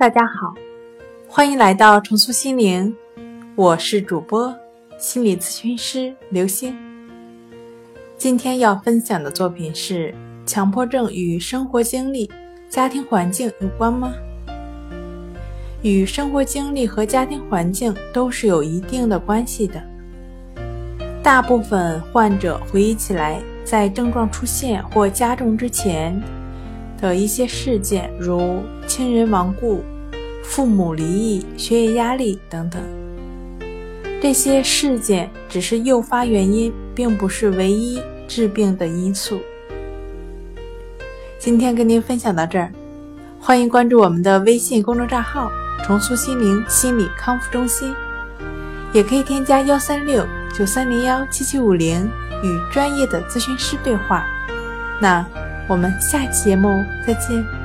大家好，欢迎来到重塑心灵，我是主播心理咨询师刘星。今天要分享的作品是：强迫症与生活经历、家庭环境有关吗？与生活经历和家庭环境都是有一定的关系的。大部分患者回忆起来，在症状出现或加重之前。的一些事件，如亲人亡故、父母离异、学业压力等等，这些事件只是诱发原因，并不是唯一致病的因素。今天跟您分享到这儿，欢迎关注我们的微信公众账号“重塑心灵心理康复中心”，也可以添加幺三六九三零幺七七五零与专业的咨询师对话。那。我们下期节目再见。